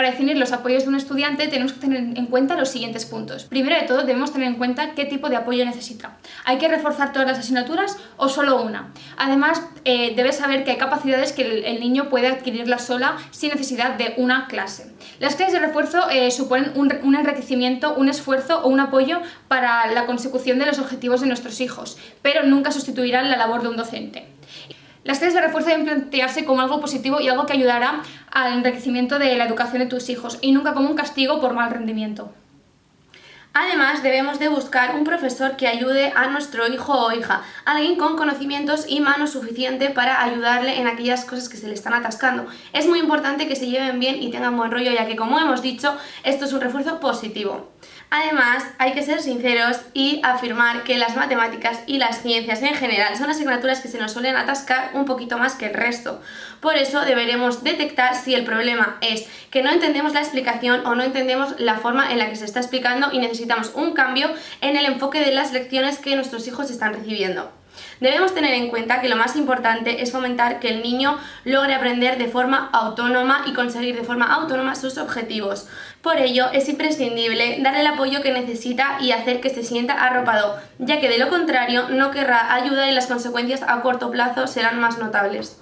Para definir los apoyos de un estudiante tenemos que tener en cuenta los siguientes puntos. Primero de todo, debemos tener en cuenta qué tipo de apoyo necesita. ¿Hay que reforzar todas las asignaturas o solo una? Además, eh, debes saber que hay capacidades que el, niño puede adquirirlas sola sin necesidad de una clase. Las clases de refuerzo eh, suponen un enriquecimiento, un esfuerzo o un apoyo para la consecución de los objetivos de nuestros hijos, pero nunca sustituirán la labor de un docente. Las clases de refuerzo deben plantearse como algo positivo y algo que ayudará al enriquecimiento de la educación de tus hijos y nunca como un castigo por mal rendimiento. Además, debemos de buscar un profesor que ayude a nuestro hijo o hija, alguien con conocimientos y mano suficiente para ayudarle en aquellas cosas que se le están atascando. Es muy importante que se lleven bien y tengan buen rollo, ya que como hemos dicho, esto es un refuerzo positivo. Además, hay que ser sinceros y afirmar que las matemáticas y las ciencias en general son asignaturas que se nos suelen atascar un poquito más que el resto. Por eso deberemos detectar si el problema es que no entendemos la explicación o no entendemos la forma en la que se está explicando y necesitamos un cambio en el enfoque de las lecciones que nuestros hijos están recibiendo. Debemos tener en cuenta que lo más importante es fomentar que el niño logre aprender de forma autónoma y conseguir de forma autónoma sus objetivos. Por ello, es imprescindible darle el apoyo que necesita y hacer que se sienta arropado, ya que de lo contrario no querrá ayuda y las consecuencias a corto plazo serán más notables.